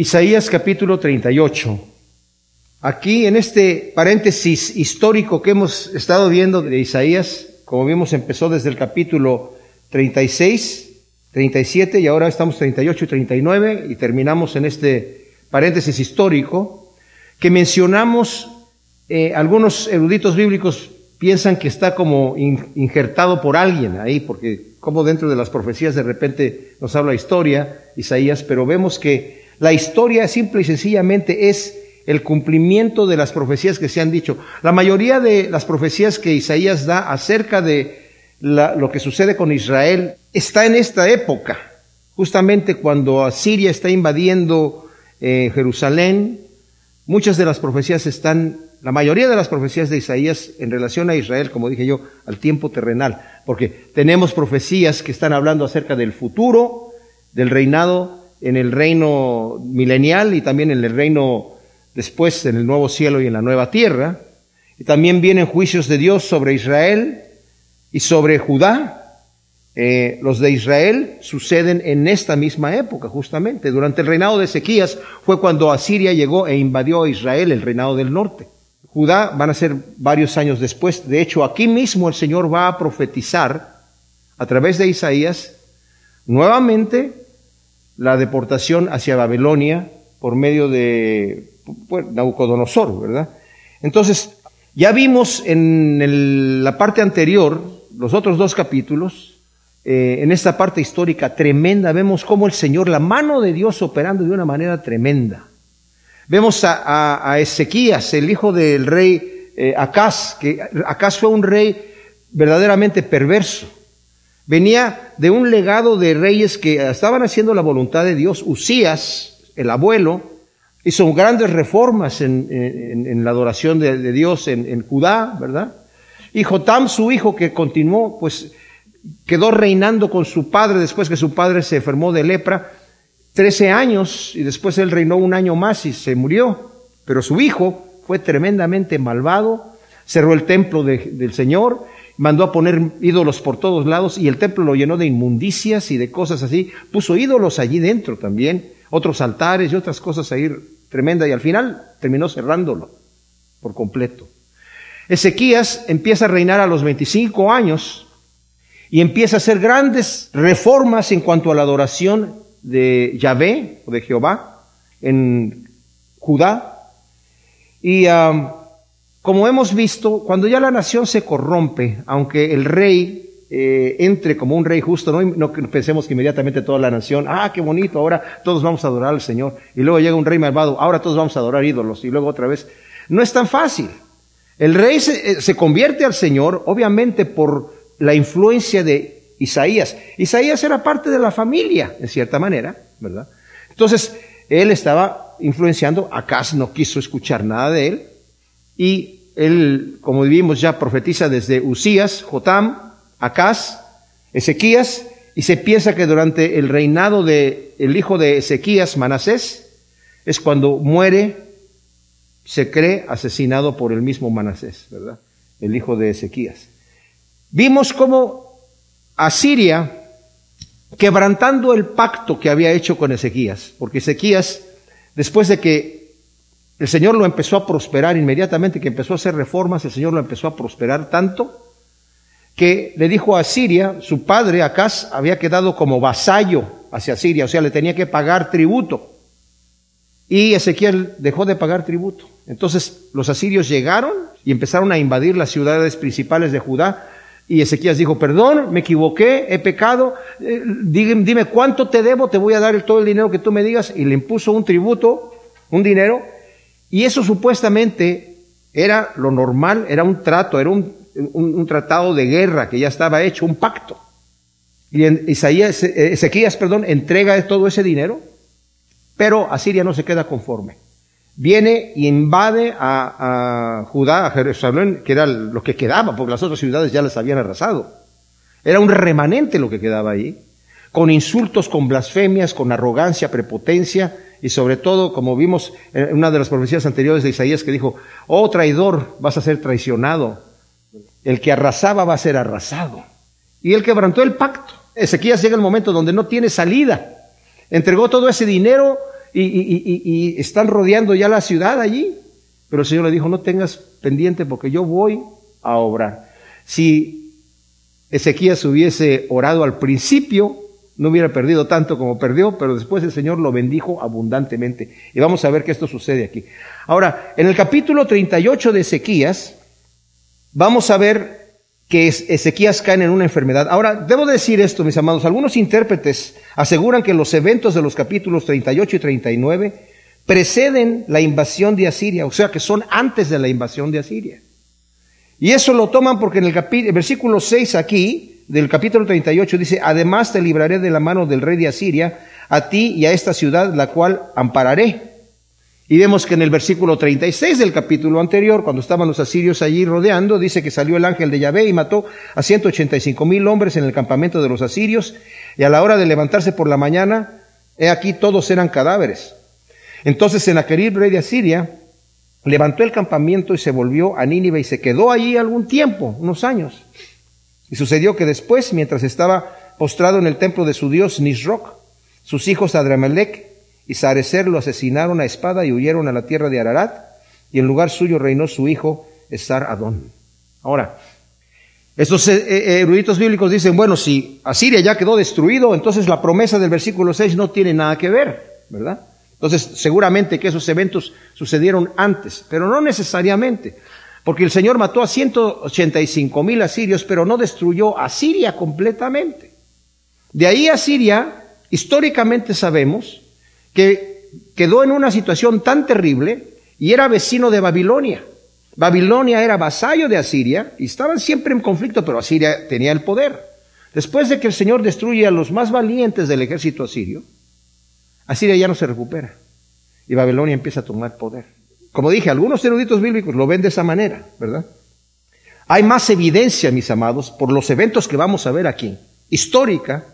Isaías capítulo 38. Aquí en este paréntesis histórico que hemos estado viendo de Isaías, como vimos empezó desde el capítulo 36, 37 y ahora estamos 38 y 39 y terminamos en este paréntesis histórico que mencionamos, eh, algunos eruditos bíblicos piensan que está como injertado por alguien ahí, porque como dentro de las profecías de repente nos habla historia, Isaías, pero vemos que la historia simple y sencillamente es el cumplimiento de las profecías que se han dicho. La mayoría de las profecías que Isaías da acerca de lo que sucede con Israel está en esta época, justamente cuando Asiria está invadiendo eh, Jerusalén. Muchas de las profecías están la mayoría de las profecías de Isaías en relación a Israel, como dije yo, al tiempo terrenal, porque tenemos profecías que están hablando acerca del futuro, del reinado en el reino milenial y también en el reino después en el nuevo cielo y en la nueva tierra. Y también vienen juicios de Dios sobre Israel y sobre Judá. Eh, los de Israel suceden en esta misma época, justamente. Durante el reinado de Ezequías fue cuando Asiria llegó e invadió a Israel, el reinado del norte. Judá van a ser varios años después. De hecho, aquí mismo el Señor va a profetizar a través de Isaías nuevamente la deportación hacia Babilonia por medio de pues, Nabucodonosor, ¿verdad? Entonces, ya vimos en la parte anterior, los otros dos capítulos, eh, en esta parte histórica tremenda, vemos cómo el Señor, la mano de Dios operando de una manera tremenda. Vemos a, Ezequías, el hijo del rey eh, Acaz, que Acaz fue un rey verdaderamente perverso. Venía de un legado de reyes que estaban haciendo la voluntad de Dios. Usías, el abuelo, hizo grandes reformas en, la adoración de, Dios en, Judá, ¿verdad? Y Jotam, su hijo, que continuó, pues quedó reinando con su padre después que su padre se enfermó de lepra. Trece años y después él reinó un año más y se murió. Pero su hijo fue tremendamente malvado, cerró el templo del Señor, mandó a poner ídolos por todos lados y el templo lo llenó de inmundicias y de cosas así. Puso ídolos allí dentro también, otros altares y otras cosas ahí tremenda y al final terminó cerrándolo por completo. Ezequías empieza a reinar a los 25 años y empieza a hacer grandes reformas en cuanto a la adoración de Yahvé o de Jehová en Judá. Y como hemos visto, cuando ya la nación se corrompe, aunque el rey eh, entre como un rey justo, no, pensemos que inmediatamente toda la nación, ah, qué bonito, ahora todos vamos a adorar al Señor. Y luego llega un rey malvado, ahora todos vamos a adorar ídolos. Y luego otra vez. No es tan fácil. El rey se, eh, convierte al Señor, obviamente por la influencia de Isaías. Isaías era parte de la familia, en cierta manera, ¿verdad? Entonces, él estaba influenciando, Acaz no quiso escuchar nada de él, y él, como vimos ya, profetiza desde Usías, Jotam, Acaz, Ezequías, y se piensa que durante el reinado de el hijo de Ezequías, Manasés, es cuando muere, se cree asesinado por el mismo Manasés, ¿verdad? El hijo de Ezequías. Vimos cómo Asiria quebrantando el pacto que había hecho con Ezequías, porque Ezequías, después de que el Señor lo empezó a prosperar inmediatamente, que empezó a hacer reformas, el Señor lo empezó a prosperar tanto, que le dijo a Siria, su padre Acaz había quedado como vasallo hacia Siria, o sea, le tenía que pagar tributo. Y Ezequiel dejó de pagar tributo. Entonces los asirios llegaron y empezaron a invadir las ciudades principales de Judá, y Ezequías dijo, perdón, me equivoqué, he pecado, eh, dime, cuánto te debo, te voy a dar todo el dinero que tú me digas. Y le impuso un tributo, un dinero, y eso supuestamente era lo normal, era un trato, era un, un, tratado de guerra que ya estaba hecho, un pacto. Y en Isaías, eh, Ezequías, perdón, entrega todo ese dinero, pero Asiria no se queda conforme viene y invade a, Judá, a Jerusalén, que era lo que quedaba, porque las otras ciudades ya las habían arrasado. Era un remanente lo que quedaba ahí, con insultos, con blasfemias, con arrogancia, prepotencia, y sobre todo, como vimos en una de las profecías anteriores de Isaías que dijo, oh traidor, vas a ser traicionado, el que arrasaba va a ser arrasado. Y él quebrantó el pacto. Ezequías llega el momento donde no tiene salida. Entregó todo ese dinero y, y, están rodeando ya la ciudad allí. Pero el Señor le dijo, no tengas pendiente porque yo voy a obrar. Si Ezequías hubiese orado al principio, no hubiera perdido tanto como perdió, pero después el Señor lo bendijo abundantemente. Y vamos a ver que esto sucede aquí. Ahora, en el capítulo 38 de Ezequías, vamos a ver que Ezequías cae en una enfermedad. Ahora, debo decir esto, mis amados, algunos intérpretes aseguran que los eventos de los capítulos 38 y 39 preceden la invasión de Asiria, o sea que son antes de la invasión de Asiria. Y eso lo toman porque en el, el versículo 6 aquí, del capítulo 38, dice, además te libraré de la mano del rey de Asiria, a ti y a esta ciudad, la cual ampararé. Y vemos que en el versículo 36 del capítulo anterior, cuando estaban los asirios allí rodeando, dice que salió el ángel de Yahvé y mató a 185 mil hombres en el campamento de los asirios, y a la hora de levantarse por la mañana, he aquí todos eran cadáveres. Entonces Senaquerib, rey de Asiria, levantó el campamento y se volvió a Nínive y se quedó allí algún tiempo, unos años. Y sucedió que después, mientras estaba postrado en el templo de su dios Nisroch, sus hijos Adramelech y Sarecer lo asesinaron a espada y huyeron a la tierra de Ararat, y en lugar suyo reinó su hijo Esar Adón. Ahora, estos eh, eh, eruditos bíblicos dicen, bueno, si Asiria ya quedó destruido, entonces la promesa del versículo 6 no tiene nada que ver, ¿verdad? Entonces, seguramente que esos eventos sucedieron antes, pero no necesariamente, porque el Señor mató a 185 mil asirios, pero no destruyó a Siria completamente. De ahí a Siria, históricamente sabemos, que quedó en una situación tan terrible y era vecino de Babilonia. Babilonia era vasallo de Asiria y estaban siempre en conflicto, pero Asiria tenía el poder. Después de que el Señor destruye a los más valientes del ejército asirio, Asiria ya no se recupera y Babilonia empieza a tomar poder. Como dije, algunos eruditos bíblicos lo ven de esa manera, ¿verdad? Hay más evidencia, mis amados, por los eventos que vamos a ver aquí, histórica,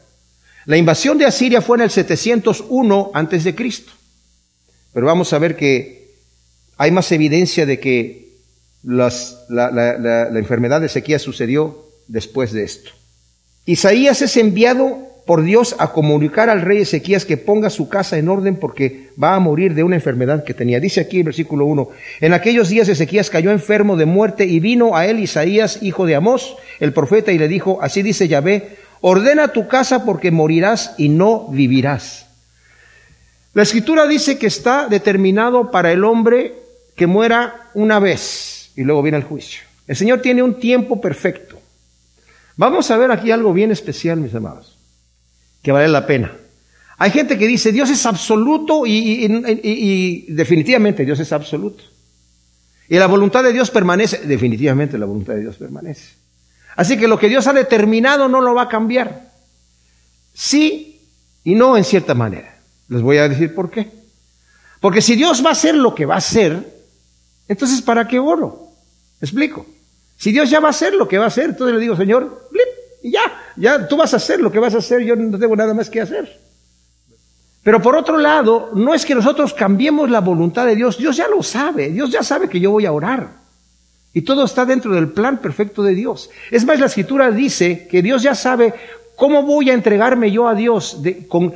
la invasión de Asiria fue en el 701 antes de Cristo. Pero vamos a ver que hay más evidencia de que la, la, enfermedad de sequía sucedió después de esto. Isaías es enviado por Dios a comunicar al rey Ezequías que ponga su casa en orden porque va a morir de una enfermedad que tenía. Dice aquí el versículo 1, en aquellos días Ezequías cayó enfermo de muerte y vino a él Isaías, hijo de Amós, el profeta, y le dijo, así dice Yahvé, ordena tu casa porque morirás y no vivirás. La escritura dice que está determinado para el hombre que muera una vez y luego viene el juicio. El Señor tiene un tiempo perfecto. Vamos a ver aquí algo bien especial, mis amados, que vale la pena. Hay gente que dice, Dios es absoluto y, definitivamente Dios es absoluto. Y la voluntad de Dios permanece, definitivamente la voluntad de Dios permanece. Así que lo que Dios ha determinado no lo va a cambiar. Sí y no en cierta manera. Les voy a decir por qué. Porque si Dios va a hacer lo que va a hacer, entonces ¿para qué oro? explico? Si Dios ya va a hacer lo que va a hacer, entonces le digo, Señor, y ya, ya tú vas a hacer lo que vas a hacer, yo no tengo nada más que hacer. Pero por otro lado, no es que nosotros cambiemos la voluntad de Dios, Dios ya lo sabe, Dios ya sabe que yo voy a orar. Y todo está dentro del plan perfecto de Dios. Es más, la escritura dice que Dios ya sabe cómo voy a entregarme yo a Dios, con,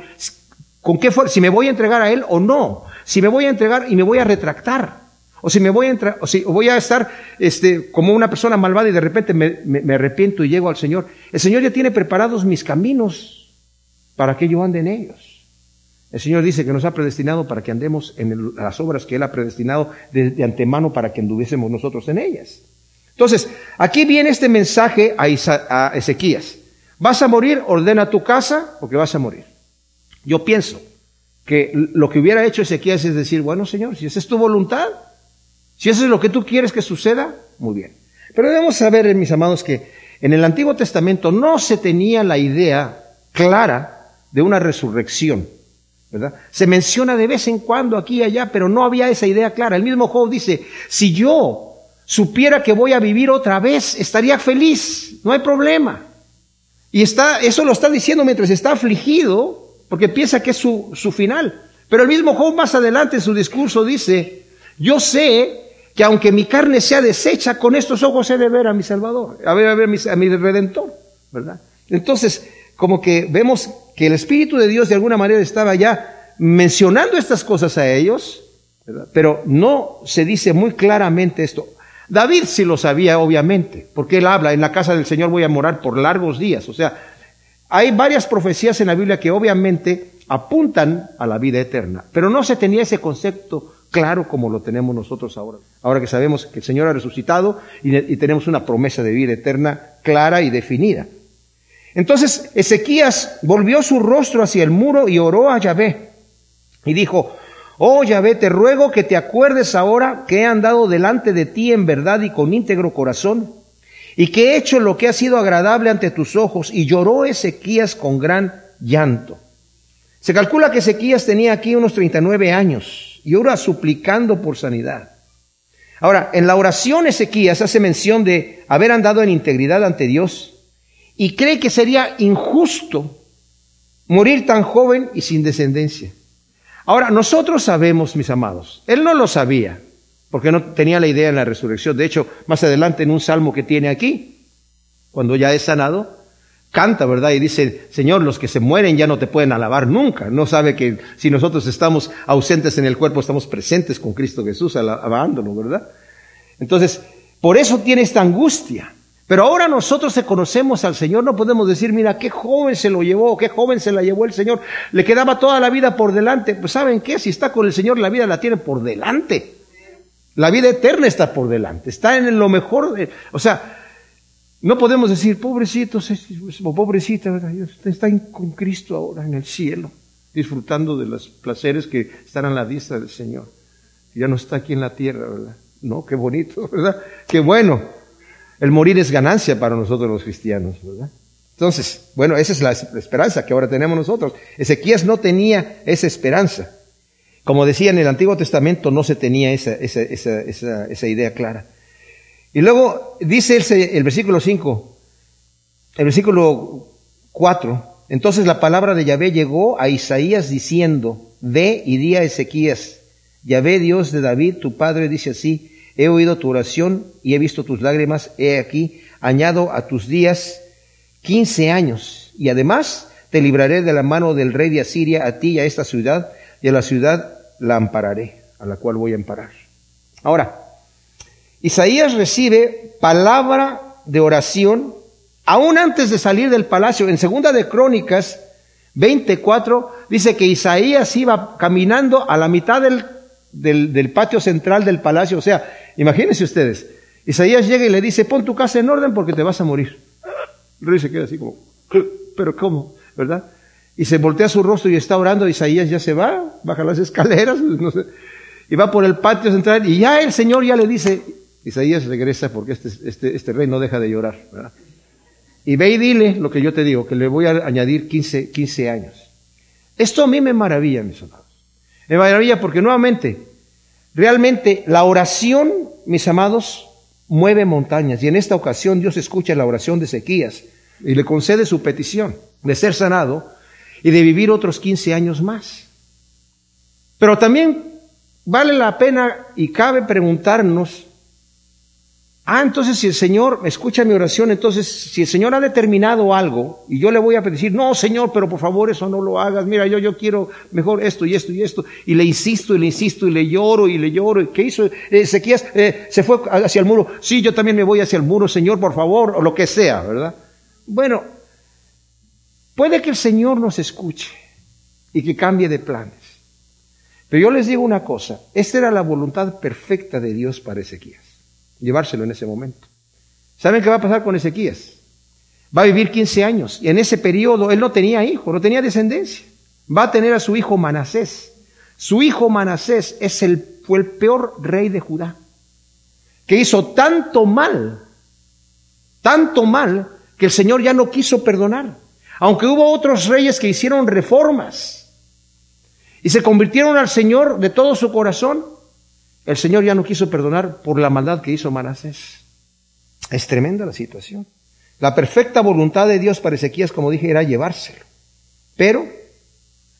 con qué si me voy a entregar a Él o no, si me voy a entregar y me voy a retractar, o si me voy a entrar, o si voy a estar este, como una persona malvada y de repente me, arrepiento y llego al Señor. El Señor ya tiene preparados mis caminos para que yo ande en ellos. El Señor dice que nos ha predestinado para que andemos en las obras que Él ha predestinado de, antemano para que anduviésemos nosotros en ellas. Entonces, aquí viene este mensaje a, a Ezequías. Vas a morir, ordena tu casa porque vas a morir. Yo pienso que lo que hubiera hecho Ezequías es decir, bueno Señor, si esa es tu voluntad, si eso es lo que tú quieres que suceda, muy bien. Pero debemos saber, mis amados, que en el Antiguo Testamento no se tenía la idea clara de una resurrección. Se menciona de vez en cuando aquí y allá, pero no había esa idea clara. El mismo Job dice, si yo supiera que voy a vivir otra vez, estaría feliz, no hay problema. Y está, eso lo está diciendo mientras está afligido, porque piensa que es su, su final. Pero el mismo Job más adelante en su discurso dice, yo sé que aunque mi carne sea deshecha, con estos ojos he de ver a mi Salvador, a ver a, ver a, mi, Redentor, ¿verdad? Entonces, como que vemos que el Espíritu de Dios de alguna manera estaba ya mencionando estas cosas a ellos, pero no se dice muy claramente esto. David sí lo sabía, obviamente, porque él habla, en la casa del Señor voy a morar por largos días. O sea, hay varias profecías en la Biblia que obviamente apuntan a la vida eterna, pero no se tenía ese concepto claro como lo tenemos nosotros ahora. Ahora que sabemos que el Señor ha resucitado y, tenemos una promesa de vida eterna clara y definida. Entonces Ezequías volvió su rostro hacia el muro y oró a Yahvé y dijo, Oh Yahvé, te ruego que te acuerdes ahora que he andado delante de ti en verdad y con íntegro corazón, y que he hecho lo que ha sido agradable ante tus ojos. Y lloró Ezequías con gran llanto. Se calcula que Ezequías tenía aquí unos 39 años y ora suplicando por sanidad. Ahora, en la oración Ezequías hace mención de haber andado en integridad ante Dios y cree que sería injusto morir tan joven y sin descendencia. Ahora, nosotros sabemos, mis amados, él no lo sabía, porque no tenía la idea en la resurrección. De hecho, más adelante en un salmo que tiene aquí, cuando ya es sanado, canta, ¿verdad? Y dice, Señor, los que se mueren ya no te pueden alabar nunca. No sabe que si nosotros estamos ausentes en el cuerpo, estamos presentes con Cristo Jesús, alabándolo, ¿verdad? Entonces, por eso tiene esta angustia. Pero ahora nosotros que conocemos al Señor no podemos decir, mira, qué joven se lo llevó, qué joven se la llevó el Señor. Le quedaba toda la vida por delante. Pues ¿saben qué? Si está con el Señor, la vida la tiene por delante. La vida eterna está por delante. Está en lo mejor. De, o sea, no podemos decir, pobrecito, o pobrecita, está con Cristo ahora en el cielo, disfrutando de los placeres que están a la vista del Señor. Ya no está aquí en la tierra, ¿verdad? No, qué bonito, ¿verdad? Qué bueno. El morir es ganancia para nosotros los cristianos, ¿verdad? Entonces, bueno, esa es la esperanza que ahora tenemos nosotros. Ezequías no tenía esa esperanza. Como decía en el Antiguo Testamento, no se tenía esa, esa, esa, esa idea clara. Y luego dice el, el versículo 5, el versículo 4, entonces la palabra de Yahvé llegó a Isaías diciendo, ve y di a Ezequías, Yahvé Dios de David, tu padre, dice así, He oído tu oración y he visto tus lágrimas. He aquí, añado a tus días quince años. Y además te libraré de la mano del rey de Asiria, a ti y a esta ciudad, y a la ciudad la ampararé, a la cual voy a amparar. Ahora, Isaías recibe palabra de oración aún antes de salir del palacio. En segunda de Crónicas 24 dice que Isaías iba caminando a la mitad del, del, patio central del palacio, o sea, Imagínense ustedes, Isaías llega y le dice, pon tu casa en orden porque te vas a morir. El se queda así como, pero ¿cómo? ¿Verdad? Y se voltea su rostro y está orando, Isaías ya se va, baja las escaleras, no sé, y va por el patio central y ya el Señor ya le dice, Isaías regresa porque este, este, este rey no deja de llorar. Y ve y dile lo que yo te digo, que le voy a añadir 15, 15 años. Esto a mí me maravilla, mis amados. Me maravilla porque nuevamente Realmente la oración, mis amados, mueve montañas. Y en esta ocasión Dios escucha la oración de Ezequías y le concede su petición de ser sanado y de vivir otros 15 años más. Pero también vale la pena y cabe preguntarnos Ah, entonces si el Señor escucha mi oración, entonces si el Señor ha determinado algo y yo le voy a decir, no, Señor, pero por favor eso no lo hagas, mira, yo, yo quiero mejor esto y esto y esto, y le insisto y le insisto y le lloro y le lloro, ¿qué hizo? Ezequías eh, se fue hacia el muro, sí, yo también me voy hacia el muro, Señor, por favor, o lo que sea, ¿verdad? Bueno, puede que el Señor nos escuche y que cambie de planes. Pero yo les digo una cosa, esta era la voluntad perfecta de Dios para Ezequías llevárselo en ese momento. ¿Saben qué va a pasar con Ezequías? Va a vivir 15 años y en ese periodo él no tenía hijo, no tenía descendencia. Va a tener a su hijo Manasés. Su hijo Manasés es el, fue el peor rey de Judá, que hizo tanto mal, tanto mal, que el Señor ya no quiso perdonar. Aunque hubo otros reyes que hicieron reformas y se convirtieron al Señor de todo su corazón, el Señor ya no quiso perdonar por la maldad que hizo Manasés. Es tremenda la situación. La perfecta voluntad de Dios para Ezequías, como dije, era llevárselo. Pero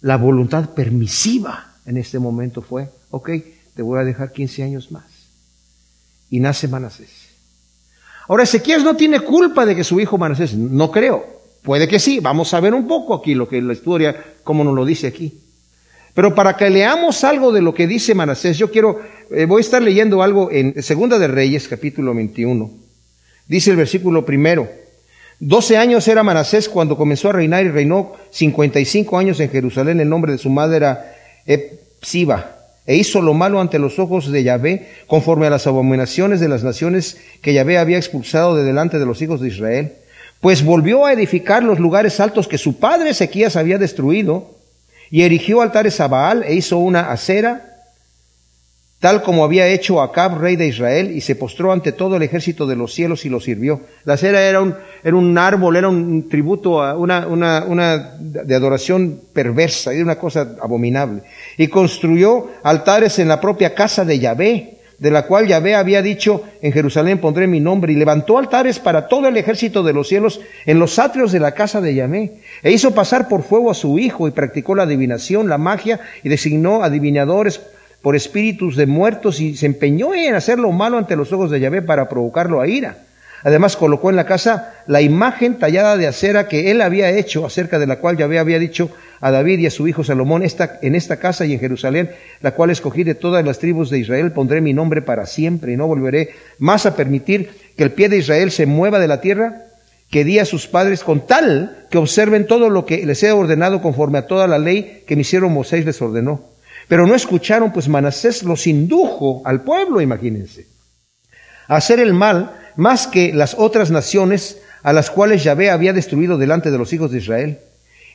la voluntad permisiva en este momento fue, ok, te voy a dejar 15 años más. Y nace Manasés. Ahora, Ezequías no tiene culpa de que su hijo Manasés, no creo. Puede que sí, vamos a ver un poco aquí lo que la historia, como nos lo dice aquí. Pero para que leamos algo de lo que dice Manasés, yo quiero, eh, voy a estar leyendo algo en Segunda de Reyes, capítulo 21. Dice el versículo primero. Doce años era Manasés cuando comenzó a reinar y reinó cincuenta y cinco años en Jerusalén. El nombre de su madre era Epsiba. E hizo lo malo ante los ojos de Yahvé, conforme a las abominaciones de las naciones que Yahvé había expulsado de delante de los hijos de Israel. Pues volvió a edificar los lugares altos que su padre Ezequías había destruido, y erigió altares a Baal e hizo una acera, tal como había hecho Acab, rey de Israel, y se postró ante todo el ejército de los cielos y lo sirvió. La acera era un, era un árbol, era un tributo, una, una, una de adoración perversa, era una cosa abominable. Y construyó altares en la propia casa de Yahvé, de la cual Yahvé había dicho, en Jerusalén pondré mi nombre, y levantó altares para todo el ejército de los cielos en los atrios de la casa de Yahvé, e hizo pasar por fuego a su hijo, y practicó la adivinación, la magia, y designó adivinadores por espíritus de muertos, y se empeñó en hacer lo malo ante los ojos de Yahvé para provocarlo a ira. Además colocó en la casa la imagen tallada de acera que él había hecho, acerca de la cual Yahvé había dicho, a David y a su hijo Salomón esta, en esta casa y en Jerusalén, la cual escogí de todas las tribus de Israel, pondré mi nombre para siempre y no volveré más a permitir que el pie de Israel se mueva de la tierra que di a sus padres con tal que observen todo lo que les he ordenado conforme a toda la ley que mi siervo Moisés les ordenó. Pero no escucharon, pues Manasés los indujo al pueblo, imagínense, a hacer el mal más que las otras naciones a las cuales Yahvé había destruido delante de los hijos de Israel.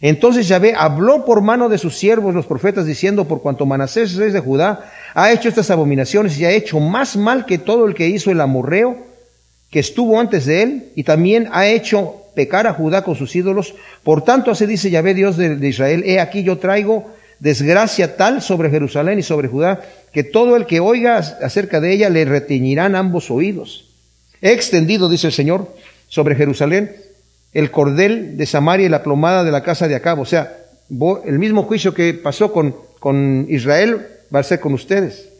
Entonces Yahvé habló por mano de sus siervos, los profetas, diciendo, por cuanto Manasés, rey de Judá, ha hecho estas abominaciones y ha hecho más mal que todo el que hizo el amorreo que estuvo antes de él, y también ha hecho pecar a Judá con sus ídolos. Por tanto, así dice Yahvé, Dios de, de Israel, he aquí yo traigo desgracia tal sobre Jerusalén y sobre Judá, que todo el que oiga acerca de ella le reteñirán ambos oídos. He extendido, dice el Señor, sobre Jerusalén el cordel de Samaria y la plomada de la casa de Acab. O sea, el mismo juicio que pasó con, con Israel va a ser con ustedes.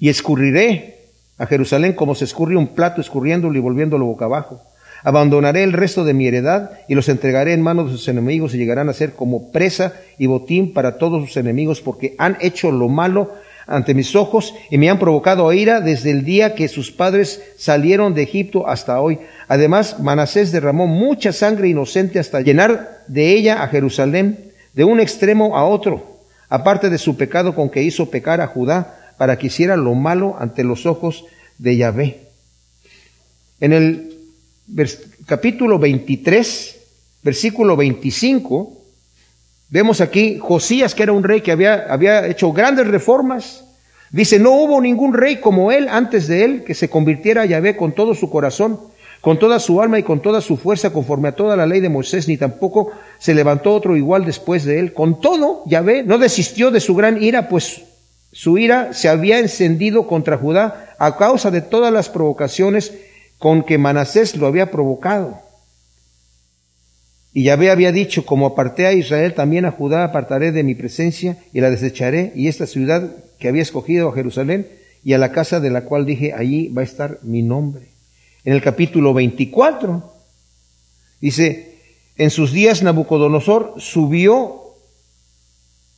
Y escurriré a Jerusalén como se escurre un plato escurriéndolo y volviéndolo boca abajo. Abandonaré el resto de mi heredad y los entregaré en manos de sus enemigos y llegarán a ser como presa y botín para todos sus enemigos porque han hecho lo malo ante mis ojos y me han provocado ira desde el día que sus padres salieron de Egipto hasta hoy. Además, Manasés derramó mucha sangre inocente hasta llenar de ella a Jerusalén de un extremo a otro, aparte de su pecado con que hizo pecar a Judá para que hiciera lo malo ante los ojos de Yahvé. En el capítulo 23, versículo 25, Vemos aquí Josías, que era un rey que había, había hecho grandes reformas. Dice, no hubo ningún rey como él antes de él que se convirtiera a Yahvé con todo su corazón, con toda su alma y con toda su fuerza, conforme a toda la ley de Moisés, ni tampoco se levantó otro igual después de él. Con todo, Yahvé no desistió de su gran ira, pues su ira se había encendido contra Judá a causa de todas las provocaciones con que Manasés lo había provocado. Y Yahvé había dicho, como aparté a Israel, también a Judá apartaré de mi presencia y la desecharé, y esta ciudad que había escogido a Jerusalén, y a la casa de la cual dije, allí va a estar mi nombre. En el capítulo 24, dice, en sus días Nabucodonosor subió,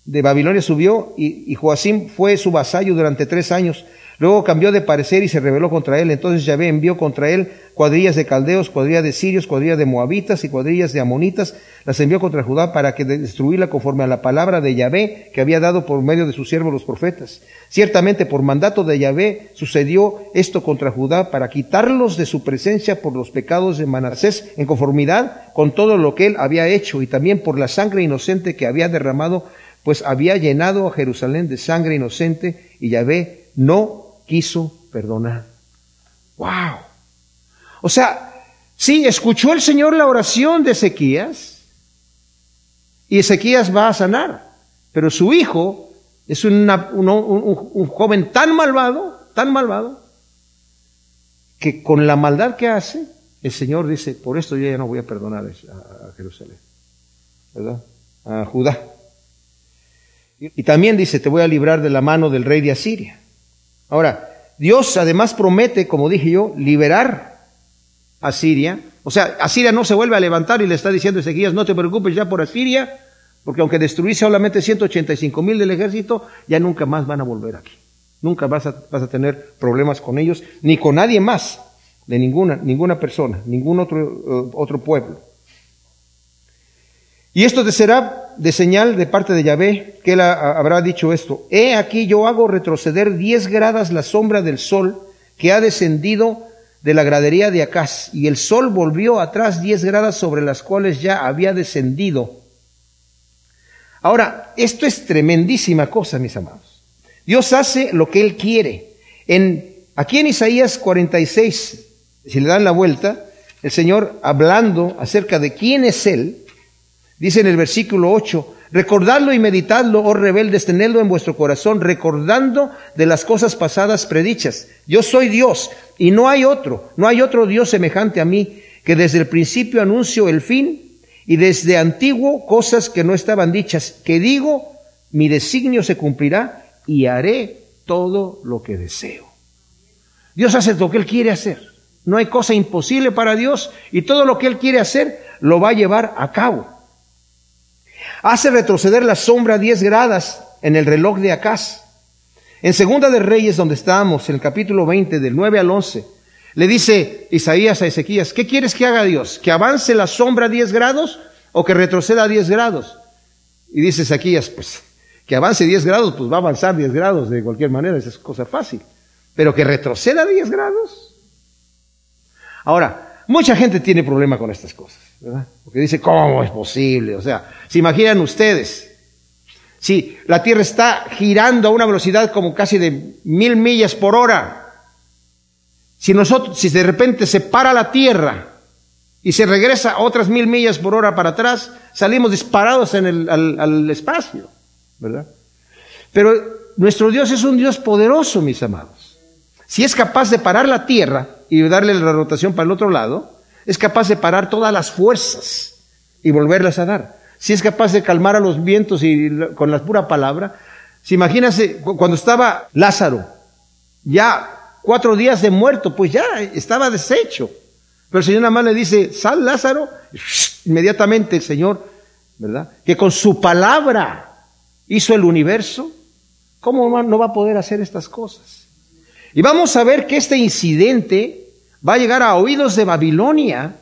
de Babilonia subió, y, y Joacim fue su vasallo durante tres años, Luego cambió de parecer y se rebeló contra él. Entonces Yahvé envió contra él cuadrillas de caldeos, cuadrillas de sirios, cuadrillas de moabitas y cuadrillas de amonitas. Las envió contra Judá para que destruirla conforme a la palabra de Yahvé que había dado por medio de sus siervos los profetas. Ciertamente por mandato de Yahvé sucedió esto contra Judá para quitarlos de su presencia por los pecados de Manasés en conformidad con todo lo que él había hecho y también por la sangre inocente que había derramado, pues había llenado a Jerusalén de sangre inocente y Yahvé no quiso perdonar. ¡Wow! O sea, sí, escuchó el Señor la oración de Ezequías y Ezequías va a sanar, pero su hijo es un, joven tan malvado, tan malvado, que con la maldad que hace, el Señor dice, por esto yo ya no voy a perdonar a Jerusalén, ¿verdad? A Judá. Y también dice, te voy a librar de la mano del rey de Asiria. Ahora, Dios además promete, como dije yo, liberar a Siria. O sea, Asiria no se vuelve a levantar y le está diciendo a Ezequías, no te preocupes ya por Asiria, Porque aunque destruí solamente 185 mil del ejército, ya nunca más van a volver aquí. Nunca vas a, vas a tener problemas con ellos, ni con nadie más, de ninguna, ninguna persona, ningún otro, eh, otro pueblo. Y esto te será de señal de parte de Yahvé, que él habrá dicho esto. He aquí yo hago retroceder diez gradas la sombra del sol que ha descendido de la gradería de Acaz, y el sol volvió atrás diez gradas sobre las cuales ya había descendido. Ahora, esto es tremendísima cosa, mis amados. Dios hace lo que Él quiere. En, aquí en Isaías 46, si le dan la vuelta, el Señor hablando acerca de quién es Él, dice en el versículo 8, recordadlo y meditadlo, oh rebeldes, tenedlo en vuestro corazón, recordando de las cosas pasadas predichas. Yo soy Dios y no hay otro, no hay otro Dios semejante a mí, que desde el principio anuncio el fin y desde antiguo cosas que no estaban dichas, que digo, mi designio se cumplirá y haré todo lo que deseo. Dios hace lo que Él quiere hacer. No hay cosa imposible para Dios y todo lo que Él quiere hacer lo va a llevar a cabo. Hace retroceder la sombra 10 gradas en el reloj de Acaz. En Segunda de Reyes, donde estábamos, en el capítulo 20, del 9 al 11, le dice Isaías a Ezequías, ¿qué quieres que haga Dios? ¿Que avance la sombra 10 grados o que retroceda 10 grados? Y dice Ezequías, pues que avance 10 grados, pues va a avanzar 10 grados de cualquier manera, esa es cosa fácil. Pero que retroceda 10 grados. Ahora, mucha gente tiene problema con estas cosas, ¿verdad? Porque dice, ¿cómo es posible? O sea, se imaginan ustedes, si la Tierra está girando a una velocidad como casi de mil millas por hora, si nosotros, si de repente se para la Tierra y se regresa otras mil millas por hora para atrás, salimos disparados en el, al espacio. ¿verdad? Pero nuestro Dios es un Dios poderoso, mis amados. Si es capaz de parar la tierra y darle la rotación para el otro lado, es capaz de parar todas las fuerzas y volverlas a dar. Si es capaz de calmar a los vientos y con la pura palabra, si imagínase cuando estaba Lázaro, ya cuatro días de muerto, pues ya estaba deshecho. Pero el Señor nada más le dice, sal Lázaro, inmediatamente el Señor, ¿verdad? Que con su palabra hizo el universo, ¿cómo no va a poder hacer estas cosas? Y vamos a ver que este incidente va a llegar a oídos de Babilonia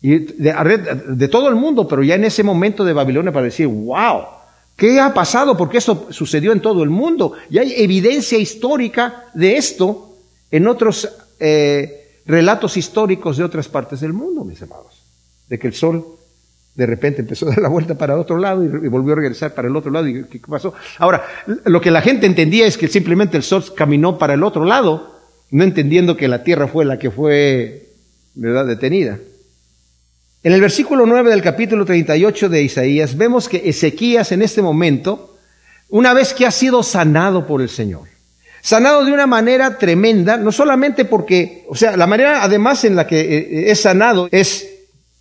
y de, todo el mundo, pero ya en ese momento de Babilonia para decir, wow, ¿qué ha pasado? Porque esto sucedió en todo el mundo. Y hay evidencia histórica de esto en otros eh, relatos históricos de otras partes del mundo, mis amados, de que el sol de repente empezó a dar la vuelta para otro lado y, volvió a regresar para el otro lado. ¿Y qué pasó? Ahora, lo que la gente entendía es que simplemente el sol caminó para el otro lado, no entendiendo que la tierra fue la que fue, detenida. En el versículo 9 del capítulo 38 de Isaías vemos que Ezequías en este momento, una vez que ha sido sanado por el Señor, sanado de una manera tremenda, no solamente porque, o sea, la manera además en la que eh, es sanado es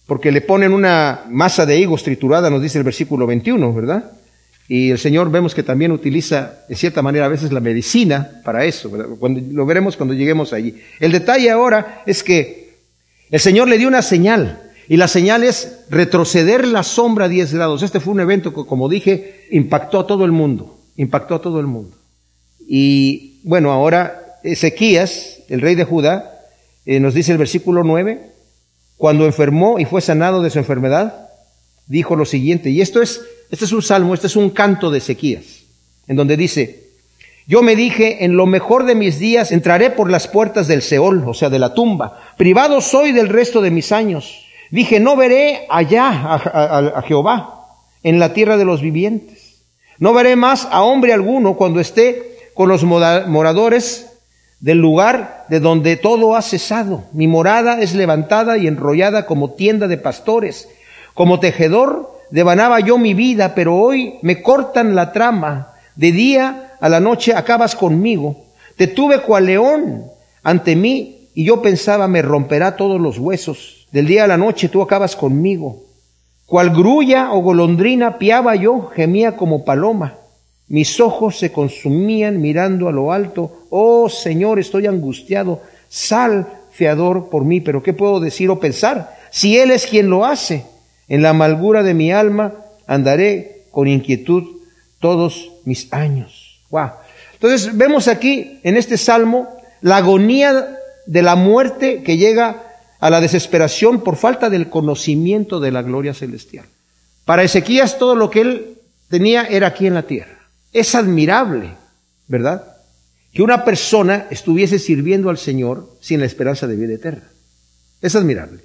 porque le ponen una masa de higos triturada, nos dice el versículo 21, ¿verdad? Y el Señor vemos que también utiliza, de cierta manera, a veces la medicina para eso, Cuando, lo veremos cuando lleguemos allí. El detalle ahora es que el Señor le dio una señal, y la señal es retroceder la sombra a 10 grados. Este fue un evento que, como dije, impactó a todo el mundo, impactó a todo el mundo. Y bueno, ahora Ezequías, el rey de Judá, eh, nos dice el versículo 9, cuando enfermó y fue sanado de su enfermedad, dijo lo siguiente, y esto es, este es un salmo, este es un canto de Ezequías, en donde dice, yo me dije, en lo mejor de mis días entraré por las puertas del Seol, o sea, de la tumba, privado soy del resto de mis años. Dije, no veré allá a, a Jehová, en la tierra de los vivientes. No veré más a hombre alguno cuando esté con los moradores del lugar de donde todo ha cesado. Mi morada es levantada y enrollada como tienda de pastores. Como tejedor devanaba yo mi vida, pero hoy me cortan la trama. De día a la noche acabas conmigo. Te tuve cual león ante mí y yo pensaba me romperá todos los huesos. Del día a la noche tú acabas conmigo. Cual grulla o golondrina piaba yo, gemía como paloma. Mis ojos se consumían mirando a lo alto. Oh Señor, estoy angustiado. Sal, fiador, por mí. Pero ¿qué puedo decir o pensar? Si Él es quien lo hace. En la amargura de mi alma andaré con inquietud todos mis años. Wow. Entonces vemos aquí en este salmo la agonía de la muerte que llega a la desesperación por falta del conocimiento de la gloria celestial. Para Ezequías todo lo que él tenía era aquí en la tierra. Es admirable, ¿verdad? Que una persona estuviese sirviendo al Señor sin la esperanza de vida eterna. Es admirable.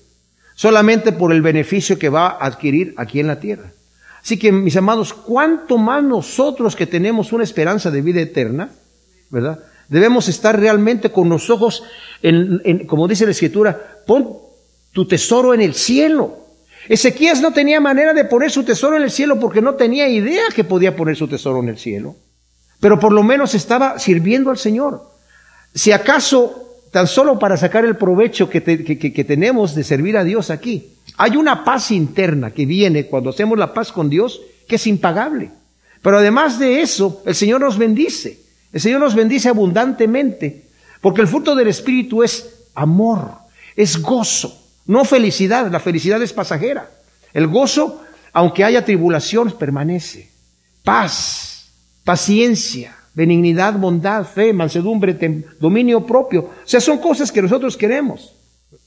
Solamente por el beneficio que va a adquirir aquí en la tierra. Así que, mis amados, ¿cuánto más nosotros que tenemos una esperanza de vida eterna, ¿verdad? Debemos estar realmente con los ojos, en, como dice la Escritura, pon tu tesoro en el cielo. Ezequías no tenía manera de poner su tesoro en el cielo porque no tenía idea que podía poner su tesoro en el cielo. Pero por lo menos estaba sirviendo al Señor. Si acaso tan solo para sacar el provecho que, que, tenemos de servir a Dios aquí. Hay una paz interna que viene cuando hacemos la paz con Dios que es impagable. Pero además de eso, el Señor nos bendice. El Señor nos bendice abundantemente. Porque el fruto del Espíritu es amor, es gozo, no felicidad. La felicidad es pasajera. El gozo, aunque haya tribulación, permanece. Paz, paciencia, benignidad, bondad, fe, mansedumbre, dominio propio. O sea, son cosas que nosotros queremos.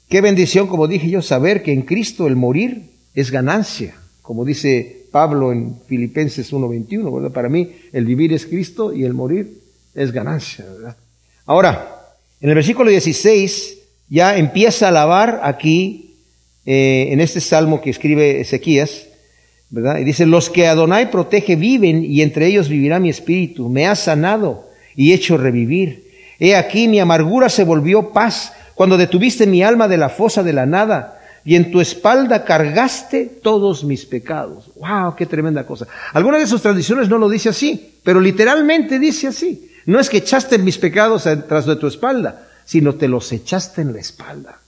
Qué bendición, como dije yo, saber que en Cristo el morir es ganancia, como dice Pablo en Filipenses 1.21, ¿verdad? Para mí el vivir es Cristo y el morir es ganancia, ¿verdad? Ahora, en el versículo 16 ya empieza a alabar aquí, eh, en este salmo que escribe Ezequías, ¿verdad? Y dice, los que Adonai protege viven y entre ellos vivirá mi espíritu. Me ha sanado y hecho revivir. He aquí mi amargura se volvió paz cuando detuviste mi alma de la fosa de la nada y en tu espalda cargaste todos mis pecados. ¡Wow! ¡Qué tremenda cosa! Algunas de sus tradiciones no lo dice así, pero literalmente dice así. No es que echaste mis pecados tras de tu espalda, sino te los echaste en la espalda.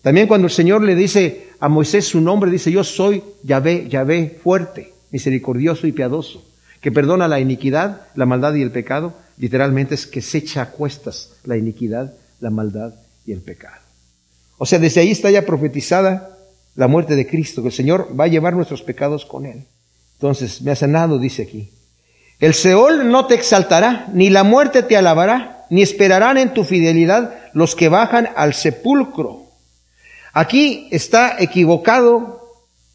También cuando el Señor le dice a Moisés su nombre, dice, yo soy Yahvé, Yahvé fuerte, misericordioso y piadoso, que perdona la iniquidad, la maldad y el pecado. Literalmente es que se echa a cuestas la iniquidad, la maldad y el pecado. O sea, desde ahí está ya profetizada la muerte de Cristo, que el Señor va a llevar nuestros pecados con Él. Entonces, me ha sanado, dice aquí. El Seol no te exaltará, ni la muerte te alabará, ni esperarán en tu fidelidad los que bajan al sepulcro. Aquí está equivocado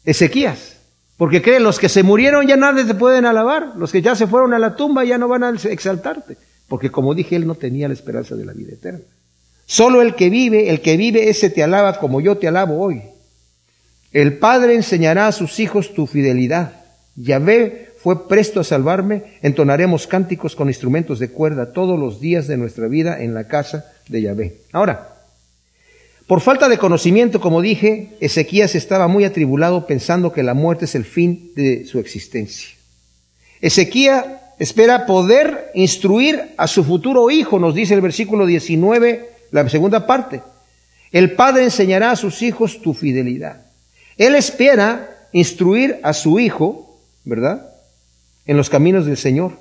Ezequías, porque cree, los que se murieron ya nadie te pueden alabar, los que ya se fueron a la tumba ya no van a exaltarte, porque como dije, él no tenía la esperanza de la vida eterna. Solo el que vive, el que vive, ese te alaba como yo te alabo hoy. El Padre enseñará a sus hijos tu fidelidad. Yahvé fue presto a salvarme, entonaremos cánticos con instrumentos de cuerda todos los días de nuestra vida en la casa de Yahvé. Ahora, por falta de conocimiento, como dije, Ezequías estaba muy atribulado pensando que la muerte es el fin de su existencia. Ezequías espera poder instruir a su futuro hijo, nos dice el versículo 19, la segunda parte. El padre enseñará a sus hijos tu fidelidad. Él espera instruir a su hijo, ¿verdad? En los caminos del Señor.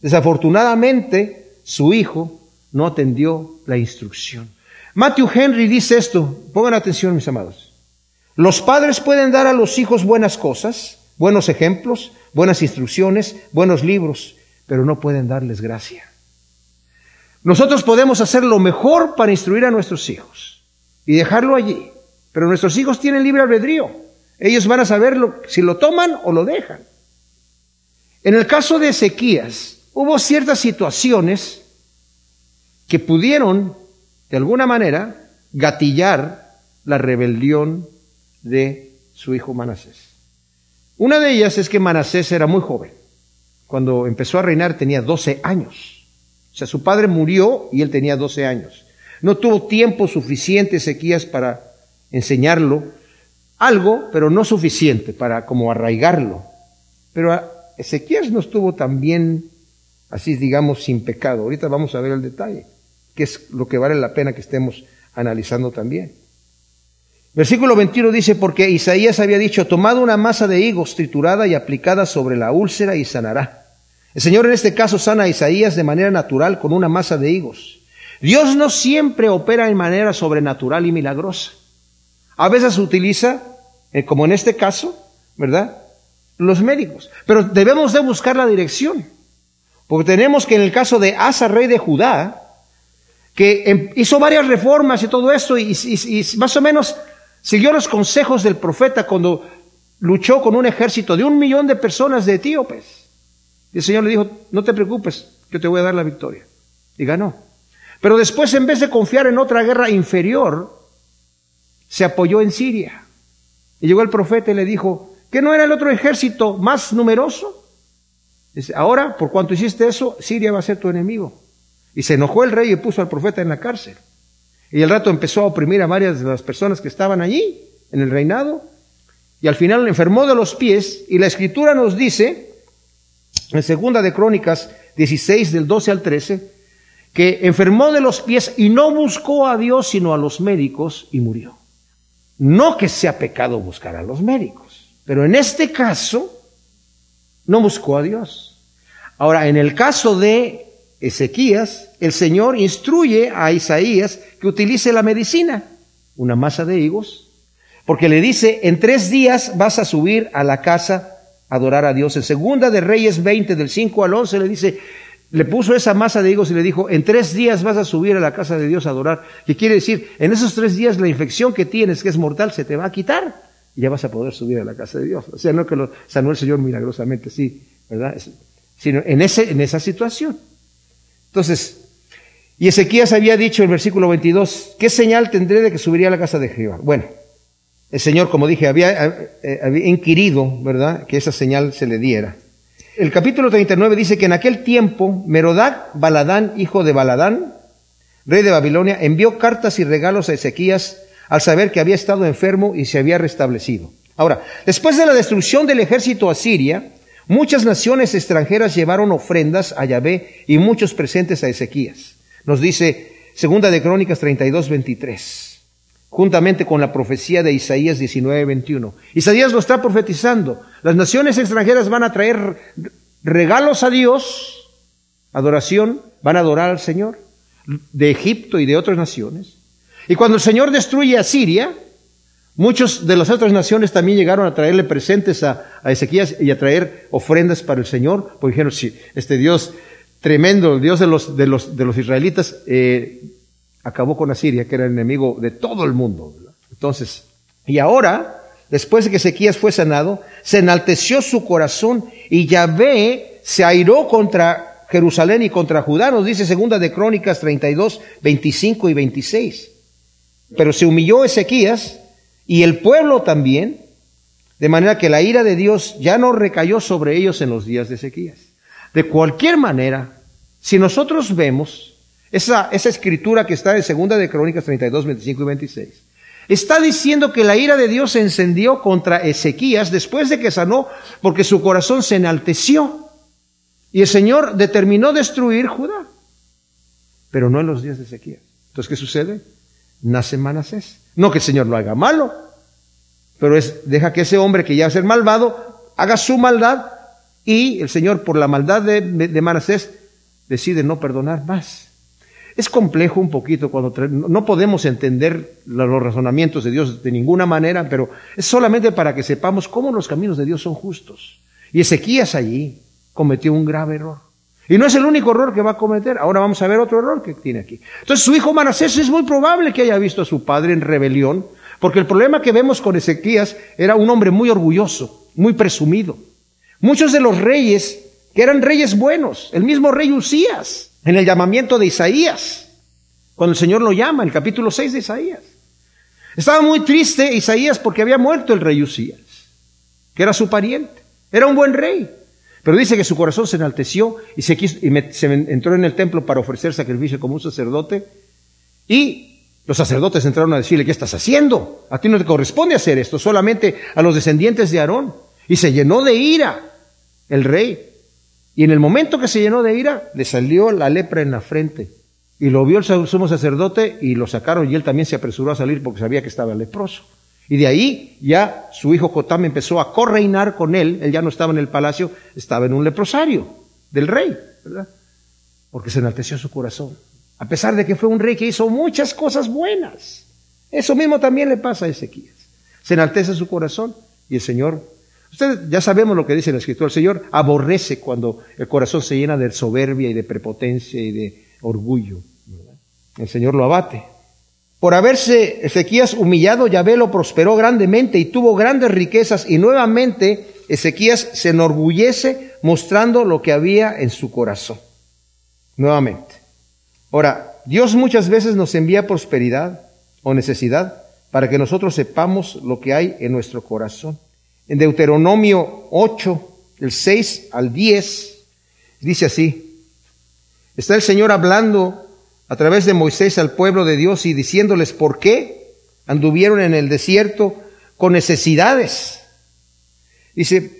Desafortunadamente, su hijo no atendió la instrucción. Matthew Henry dice esto, pongan atención mis amados. Los padres pueden dar a los hijos buenas cosas, buenos ejemplos, buenas instrucciones, buenos libros, pero no pueden darles gracia. Nosotros podemos hacer lo mejor para instruir a nuestros hijos y dejarlo allí, pero nuestros hijos tienen libre albedrío. Ellos van a saber si lo toman o lo dejan. En el caso de Ezequías, hubo ciertas situaciones que pudieron de alguna manera, gatillar la rebelión de su hijo Manasés. Una de ellas es que Manasés era muy joven. Cuando empezó a reinar tenía 12 años. O sea, su padre murió y él tenía 12 años. No tuvo tiempo suficiente Ezequías para enseñarlo algo, pero no suficiente para como arraigarlo. Pero Ezequías no estuvo tan bien, así digamos, sin pecado. Ahorita vamos a ver el detalle que es lo que vale la pena que estemos analizando también. Versículo 21 dice, porque Isaías había dicho, tomado una masa de higos triturada y aplicada sobre la úlcera y sanará. El Señor en este caso sana a Isaías de manera natural con una masa de higos. Dios no siempre opera en manera sobrenatural y milagrosa. A veces utiliza, eh, como en este caso, ¿verdad? Los médicos. Pero debemos de buscar la dirección. Porque tenemos que en el caso de Asa, rey de Judá, que em, hizo varias reformas y todo esto, y, más o menos siguió los consejos del profeta cuando luchó con un ejército de un millón de personas de etíopes. Y el Señor le dijo, no te preocupes, yo te voy a dar la victoria. Y ganó. Pero después, en vez de confiar en otra guerra inferior, se apoyó en Siria. Y llegó el profeta y le dijo, ¿que no era el otro ejército más numeroso? Dice, ahora, por cuanto hiciste eso, Siria va a ser tu enemigo. Y se enojó el rey y puso al profeta en la cárcel. Y el rato empezó a oprimir a varias de las personas que estaban allí, en el reinado. Y al final enfermó de los pies. Y la escritura nos dice, en segunda de Crónicas 16, del 12 al 13, que enfermó de los pies y no buscó a Dios sino a los médicos y murió. No que sea pecado buscar a los médicos, pero en este caso no buscó a Dios. Ahora, en el caso de Ezequías, el Señor instruye a Isaías que utilice la medicina, una masa de higos, porque le dice, en tres días vas a subir a la casa a adorar a Dios. En segunda de Reyes 20, del 5 al 11, le dice, le puso esa masa de higos y le dijo, en tres días vas a subir a la casa de Dios a adorar. ¿Qué quiere decir? En esos tres días la infección que tienes, que es mortal, se te va a quitar ya vas a poder subir a la casa de Dios. O sea, no que lo sanó el Señor milagrosamente, sí, ¿verdad? Sino en, ese, en esa situación. Entonces, y Ezequías había dicho en el versículo 22, ¿qué señal tendré de que subiría a la casa de Jehová? Bueno, el Señor, como dije, había, eh, inquirido, ¿verdad?, que esa señal se le diera el capítulo 39 dice que en aquel tiempo Merodac Baladán, hijo de Baladán, rey de Babilonia, envió cartas y regalos a Ezequías al saber que había estado enfermo y se había restablecido. Ahora, después de la destrucción del ejército asiria, muchas naciones extranjeras llevaron ofrendas a Yahvé y muchos presentes a Ezequías. Nos dice Segunda de Crónicas 32, 23 juntamente con la profecía de Isaías 19, 21. Isaías lo está profetizando. Las naciones extranjeras van a traer regalos a Dios, adoración, van a adorar al Señor, de Egipto y de otras naciones. Y cuando el Señor destruye a Siria, muchos de las otras naciones también llegaron a traerle presentes a, Ezequías y a traer ofrendas para el Señor, porque dijeron, si este Dios tremendo, Dios de los, de los, de los israelitas, eh, acabó con Asiria, que era el enemigo de todo el mundo. Entonces, y ahora, después de que Ezequías fue sanado, se enalteció su corazón y Yahvé se airó contra Jerusalén y contra Judá, nos dice segunda de Crónicas 32, 25 y 26. Pero se humilló Ezequías y el pueblo también, de manera que la ira de Dios ya no recayó sobre ellos en los días de Ezequías. De cualquier manera, si nosotros vemos esa, escritura que está en segunda de Crónicas 32, 25 y 26. Está diciendo que la ira de Dios se encendió contra Ezequías después de que sanó porque su corazón se enalteció. Y el Señor determinó destruir Judá. Pero no en los días de Ezequías. Entonces, ¿qué sucede? Nace Manasés. No que el Señor lo haga malo, pero es, deja que ese hombre que ya va a ser malvado haga su maldad y el Señor por la maldad de, de Manasés decide no perdonar más. Es complejo un poquito cuando no podemos entender los razonamientos de Dios de ninguna manera, pero es solamente para que sepamos cómo los caminos de Dios son justos. Y Ezequías allí cometió un grave error. Y no es el único error que va a cometer. Ahora vamos a ver otro error que tiene aquí. Entonces su hijo Manasés es muy probable que haya visto a su padre en rebelión, porque el problema que vemos con Ezequías era un hombre muy orgulloso, muy presumido. Muchos de los reyes, que eran reyes buenos, el mismo rey Usías, en el llamamiento de Isaías, cuando el Señor lo llama, en el capítulo 6 de Isaías. Estaba muy triste Isaías porque había muerto el rey Usías, que era su pariente. Era un buen rey. Pero dice que su corazón se enalteció y, se, se entró en el templo para ofrecer sacrificio como un sacerdote. Y los sacerdotes entraron a decirle, ¿qué estás haciendo? A ti no te corresponde hacer esto, solamente a los descendientes de Aarón. Y se llenó de ira el rey. Y en el momento que se llenó de ira, le salió la lepra en la frente. Y lo vio el sumo sacerdote y lo sacaron y él también se apresuró a salir porque sabía que estaba leproso. Y de ahí ya su hijo Jotam empezó a correinar con él. Él ya no estaba en el palacio, estaba en un leprosario del rey, ¿verdad? Porque se enalteció su corazón. A pesar de que fue un rey que hizo muchas cosas buenas. Eso mismo también le pasa a Ezequías. Se enaltece su corazón y el Señor Usted ya sabemos lo que dice la Escritura. El Señor aborrece cuando el corazón se llena de soberbia y de prepotencia y de orgullo. El Señor lo abate. Por haberse Ezequías humillado, Yahvé lo prosperó grandemente y tuvo grandes riquezas y nuevamente Ezequías se enorgullece mostrando lo que había en su corazón. Nuevamente. Ahora, Dios muchas veces nos envía prosperidad o necesidad para que nosotros sepamos lo que hay en nuestro corazón. En Deuteronomio 8, el 6 al 10, dice así, está el Señor hablando a través de Moisés al pueblo de Dios y diciéndoles por qué anduvieron en el desierto con necesidades. Dice,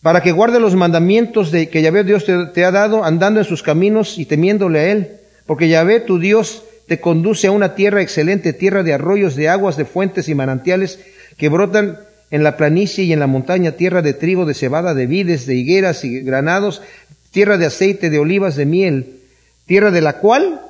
para que guarde los mandamientos de que Yahvé Dios te, te, ha dado, andando en sus caminos y temiéndole a Él, porque Yahvé tu Dios te conduce a una tierra excelente, tierra de arroyos, de aguas, de fuentes y manantiales que brotan en la planicie y en la montaña, tierra de trigo, de cebada, de vides, de higueras y granados, tierra de aceite, de olivas, de miel, tierra de la cual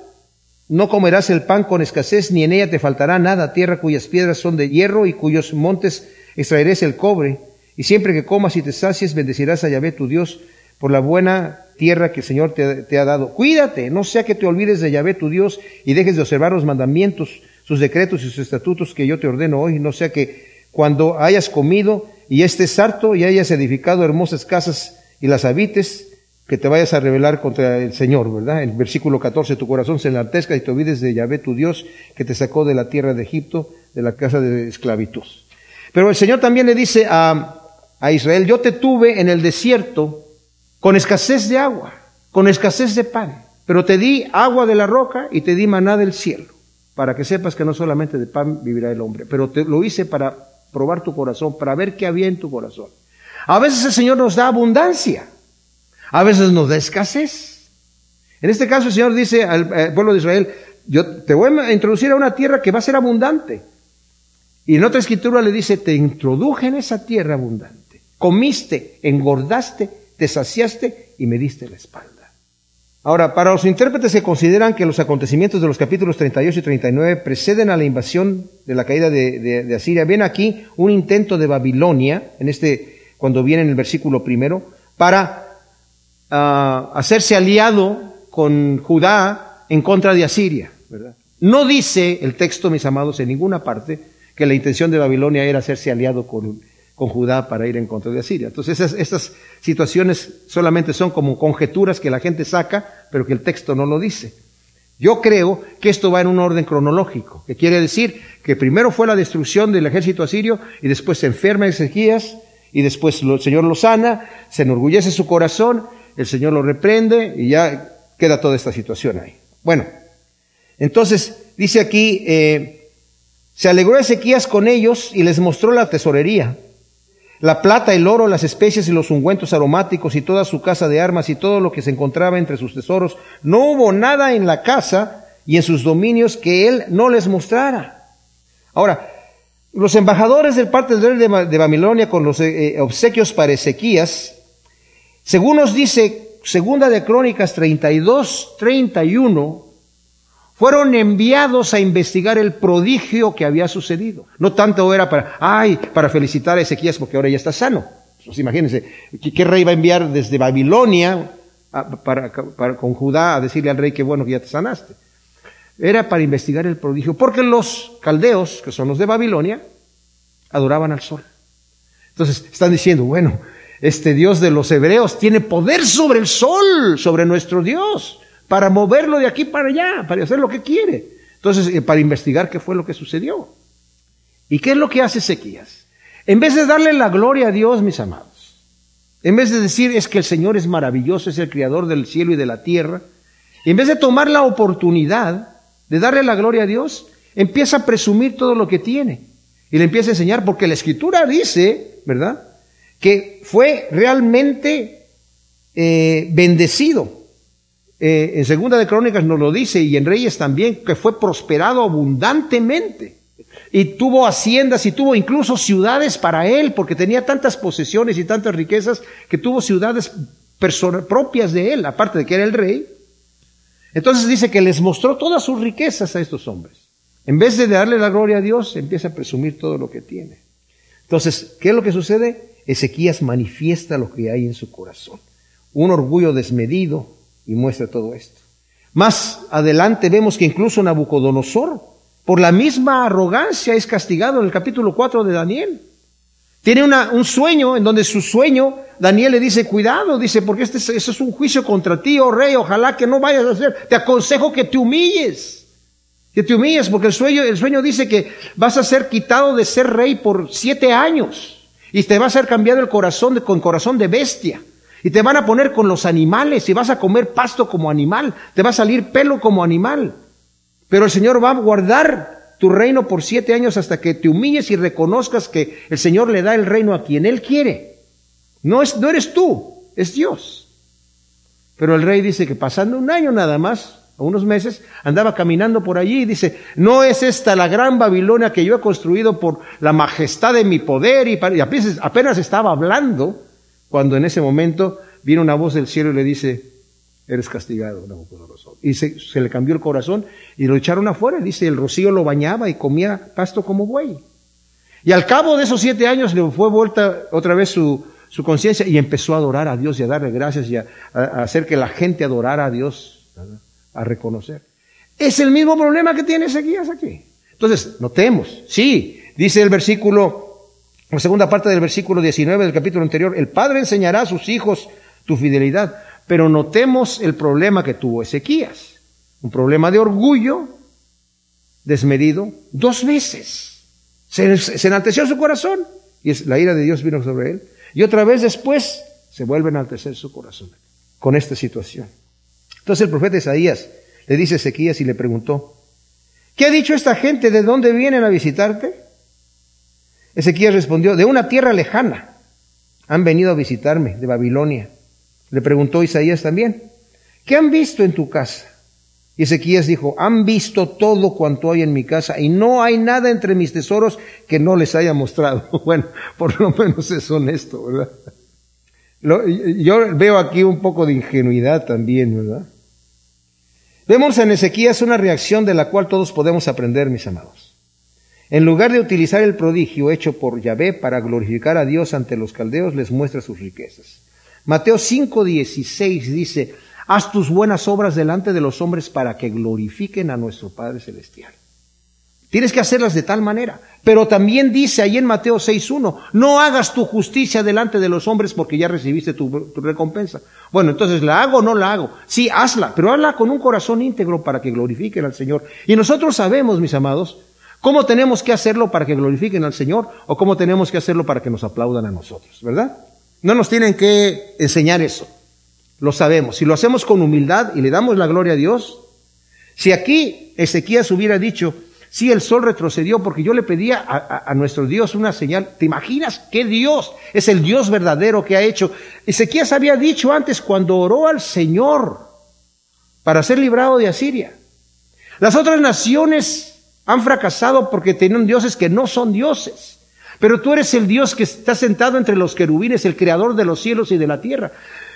no comerás el pan con escasez, ni en ella te faltará nada, tierra cuyas piedras son de hierro y cuyos montes extraerás el cobre. Y siempre que comas y te sacies, bendecirás a Yahvé tu Dios por la buena tierra que el Señor te, te, ha dado. Cuídate, no sea que te olvides de Yahvé tu Dios y dejes de observar los mandamientos, sus decretos y sus estatutos que yo te ordeno hoy, no sea que cuando hayas comido y estés harto y hayas edificado hermosas casas y las habites, que te vayas a rebelar contra el Señor, ¿verdad? En versículo 14, tu corazón se enaltezca y te olvides de Yahvé tu Dios, que te sacó de la tierra de Egipto, de la casa de esclavitud. Pero el Señor también le dice a, a Israel, yo te tuve en el desierto con escasez de agua, con escasez de pan, pero te di agua de la roca y te di maná del cielo, para que sepas que no solamente de pan vivirá el hombre, pero te lo hice para probar tu corazón, para ver qué había en tu corazón. A veces el Señor nos da abundancia, a veces nos da escasez. En este caso el Señor dice al, pueblo de Israel, yo te voy a introducir a una tierra que va a ser abundante. Y en otra escritura le dice, te introduje en esa tierra abundante. Comiste, engordaste, te saciaste y me diste la espalda. Ahora, para los intérpretes que consideran que los acontecimientos de los capítulos 38 y 39 preceden a la invasión de la caída de, de, de Asiria, ven aquí un intento de Babilonia, en este, cuando viene en el versículo primero, para uh, hacerse aliado con Judá en contra de Asiria. ¿verdad? No dice el texto, mis amados, en ninguna parte que la intención de Babilonia era hacerse aliado con, con Judá para ir en contra de Asiria. Entonces esas, estas situaciones solamente son como conjeturas que la gente saca, pero que el texto no lo dice. Yo creo que esto va en un orden cronológico, que quiere decir que primero fue la destrucción del ejército asirio y después se enferma Ezequías y después el Señor lo sana, se enorgullece su corazón el Señor lo reprende y ya queda toda esta situación ahí. Bueno, entonces dice aquí, eh, se alegró Ezequías con ellos y les mostró la tesorería, la plata, el oro, las especies y los ungüentos aromáticos y toda su casa de armas y todo lo que se encontraba entre sus tesoros. No hubo nada en la casa y en sus dominios que él no les mostrara. Ahora, los embajadores del parte del rey de Babilonia con los eh, obsequios para Ezequías según nos dice Segunda de Crónicas 32, 31, fueron enviados a investigar el prodigio que había sucedido. No tanto era para, ay, para felicitar a Ezequías porque ahora ya está sano. Pues imagínense, ¿qué rey va a enviar desde Babilonia para, para, con Judá a decirle al rey que bueno que ya te sanaste? Era para investigar el prodigio, porque los caldeos, que son los de Babilonia, adoraban al sol. Entonces están diciendo, bueno, este Dios de los hebreos tiene poder sobre el sol, sobre nuestro Dios, para moverlo de aquí para allá, para hacer lo que quiere. Entonces, eh, para investigar qué fue lo que sucedió. ¿Y qué es lo que hace Ezequías? En vez de darle la gloria a Dios, mis amados, en vez de decir es que el Señor es maravilloso, es el creador del cielo y de la tierra, en vez de tomar la oportunidad de darle la gloria a Dios, empieza a presumir todo lo que tiene y le empieza a enseñar, porque la escritura dice, ¿verdad? Que fue realmente eh, bendecido. Eh, en Segunda de Crónicas nos lo dice y en Reyes también, que fue prosperado abundantemente. Y tuvo haciendas y tuvo incluso ciudades para él, porque tenía tantas posesiones y tantas riquezas que tuvo ciudades propias de él, aparte de que era el rey. Entonces dice que les mostró todas sus riquezas a estos hombres. En vez de darle la gloria a Dios, empieza a presumir todo lo que tiene. Entonces, ¿qué es lo que sucede? Ezequías manifiesta lo que hay en su corazón. Un orgullo desmedido y muestra todo esto. Más adelante vemos que incluso Nabucodonosor, por la misma arrogancia, es castigado en el capítulo 4 de Daniel. Tiene una, un sueño en donde su sueño, Daniel le dice, cuidado, dice, porque este, eso es un juicio contra ti, oh rey, ojalá que no vayas a hacer, te aconsejo que te humilles, que te humilles, porque el sueño, el sueño dice que vas a ser quitado de ser rey por siete años y te va a ser cambiado el corazón de, con corazón de bestia. Y te van a poner con los animales y vas a comer pasto como animal, te va a salir pelo como animal. Pero el Señor va a guardar tu reino por siete años hasta que te humilles y reconozcas que el Señor le da el reino a quien Él quiere. No, es, no eres tú, es Dios. Pero el rey dice que pasando un año nada más, unos meses, andaba caminando por allí y dice, no es esta la gran Babilonia que yo he construido por la majestad de mi poder y, apenas, estaba hablando cuando en ese momento viene una voz del cielo y le dice, eres castigado. Y se, le cambió el corazón y lo echaron afuera. Dice, el rocío lo bañaba y comía pasto como buey. Y al cabo de esos siete años le fue vuelta otra vez su, conciencia y empezó a adorar a Dios y a darle gracias y a, a, hacer que la gente adorara a Dios, a reconocer. Es el mismo problema que tiene Ezequías aquí. Entonces, notemos, sí, dice el versículo, la segunda parte del versículo 19 del capítulo anterior, el Padre enseñará a sus hijos tu fidelidad. Pero notemos el problema que tuvo Ezequías. Un problema de orgullo desmedido dos veces. Se, se enalteció su corazón y la ira de Dios vino sobre él. Y otra vez después se vuelve a enaltecer su corazón con esta situación. Entonces el profeta Isaías le dice a Ezequías y le preguntó, ¿qué ha dicho esta gente? ¿De dónde vienen a visitarte? Ezequías respondió, de una tierra lejana. Han venido a visitarme, de Babilonia. Le preguntó Isaías también, ¿qué han visto en tu casa? Y Ezequías dijo, han visto todo cuanto hay en mi casa y no hay nada entre mis tesoros que no les haya mostrado. Bueno, por lo menos es honesto, ¿verdad? Yo veo aquí un poco de ingenuidad también, ¿verdad? Vemos en Ezequías una reacción de la cual todos podemos aprender, mis amados. En lugar de utilizar el prodigio hecho por Yahvé para glorificar a Dios ante los caldeos, les muestra sus riquezas. Mateo 5:16 dice, haz tus buenas obras delante de los hombres para que glorifiquen a nuestro Padre Celestial. Tienes que hacerlas de tal manera. Pero también dice ahí en Mateo 6.1, no hagas tu justicia delante de los hombres porque ya recibiste tu, recompensa. Bueno, entonces, ¿la hago o no la hago? Sí, hazla, pero hazla con un corazón íntegro para que glorifiquen al Señor. Y nosotros sabemos, mis amados, cómo tenemos que hacerlo para que glorifiquen al Señor o cómo tenemos que hacerlo para que nos aplaudan a nosotros, ¿verdad? No nos tienen que enseñar eso. Lo sabemos. Si lo hacemos con humildad y le damos la gloria a Dios, si aquí Ezequías hubiera dicho, sí, el sol retrocedió porque yo le pedía a, nuestro Dios una señal, ¿te imaginas qué Dios es el Dios verdadero que ha hecho? Ezequías había dicho antes cuando oró al Señor para ser librado de Asiria. Las otras naciones han fracasado porque tienen dioses que no son dioses. Pero tú eres el Dios que está sentado entre los querubines, el creador de los cielos y de la tierra.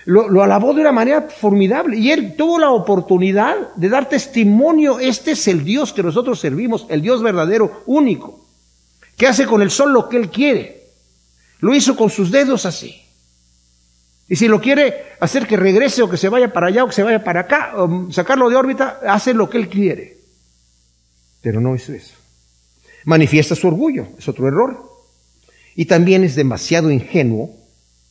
Lo, alabó de una manera formidable y él tuvo la oportunidad de dar testimonio. Este es el Dios que nosotros servimos, el Dios verdadero, único, que hace con el sol lo que él quiere. Lo hizo con sus dedos así. Y si lo quiere hacer que regrese o que se vaya para allá o que se vaya para acá, o sacarlo de órbita, hace lo que él quiere. Pero no hizo eso. Manifiesta su orgullo, es otro error. Y también es demasiado ingenuo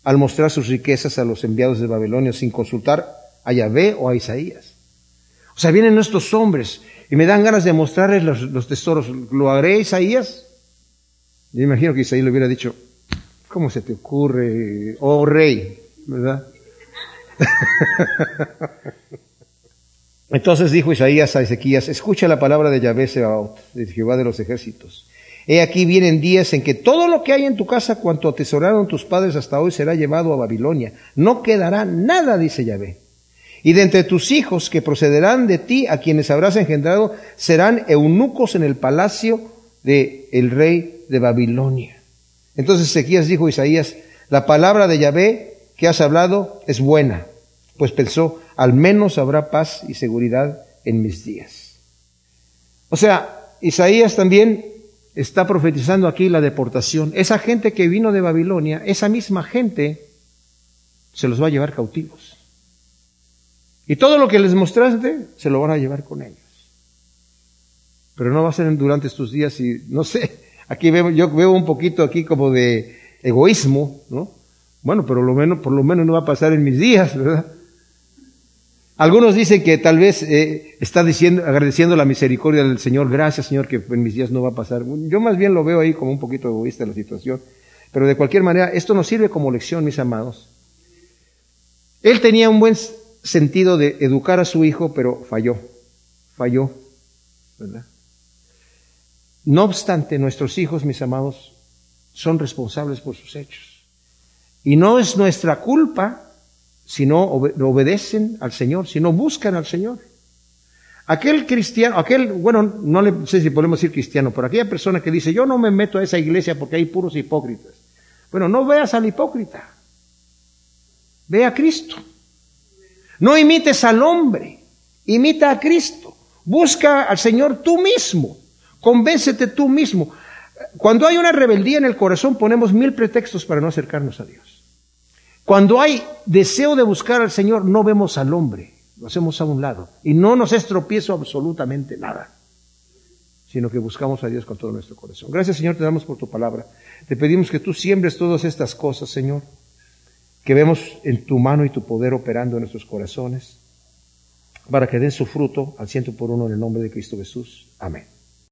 al mostrar sus riquezas a los enviados de Babilonia sin consultar a Yahvé o a Isaías. O sea, vienen estos hombres y me dan ganas de mostrarles los, tesoros. ¿Lo haré Isaías? Yo imagino que Isaías le hubiera dicho, ¿cómo se te ocurre, oh rey? ¿Verdad? Entonces dijo Isaías a Ezequías, escucha la palabra de Yahvé Sebaot, de Jehová de los ejércitos. He aquí vienen días en que todo lo que hay en tu casa, cuanto atesoraron tus padres hasta hoy, será llevado a Babilonia. No quedará nada, dice Yahvé. Y de entre tus hijos que procederán de ti, a quienes habrás engendrado, serán eunucos en el palacio del el rey de Babilonia. Entonces Ezequías dijo a Isaías, la palabra de Yahvé que has hablado es buena, pues pensó, al menos habrá paz y seguridad en mis días. O sea, Isaías también está profetizando aquí la deportación. Esa gente que vino de Babilonia, esa misma gente se los va a llevar cautivos. Y todo lo que les mostraste se lo van a llevar con ellos. Pero no va a ser durante estos días y no sé, aquí veo, yo veo un poquito aquí como de egoísmo, ¿no? Bueno, pero lo menos, por lo menos no va a pasar en mis días, ¿verdad? Algunos dicen que tal vez eh, está diciendo, agradeciendo la misericordia del Señor, gracias Señor que en mis días no va a pasar. Yo más bien lo veo ahí como un poquito egoísta la situación, pero de cualquier manera esto nos sirve como lección, mis amados. Él tenía un buen sentido de educar a su hijo, pero falló, falló, ¿verdad? No obstante, nuestros hijos, mis amados, son responsables por sus hechos. Y no es nuestra culpa si no obedecen al Señor, si no buscan al Señor. Aquel cristiano, aquel, bueno, no le sé si podemos decir cristiano, pero aquella persona que dice, yo no me meto a esa iglesia porque hay puros hipócritas. Bueno, no veas al hipócrita. Ve a Cristo. No imites al hombre, imita a Cristo. Busca al Señor tú mismo. Convéncete tú mismo. Cuando hay una rebeldía en el corazón ponemos mil pretextos para no acercarnos a Dios. Cuando hay deseo de buscar al Señor, no vemos al hombre, lo hacemos a un lado. Y no nos es tropiezo absolutamente nada, sino que buscamos a Dios con todo nuestro corazón. Gracias Señor, te damos por tu palabra. Te pedimos que tú siembres todas estas cosas, Señor, que vemos en tu mano y tu poder operando en nuestros corazones, para que den su fruto al ciento por uno en el nombre de Cristo Jesús. Amén.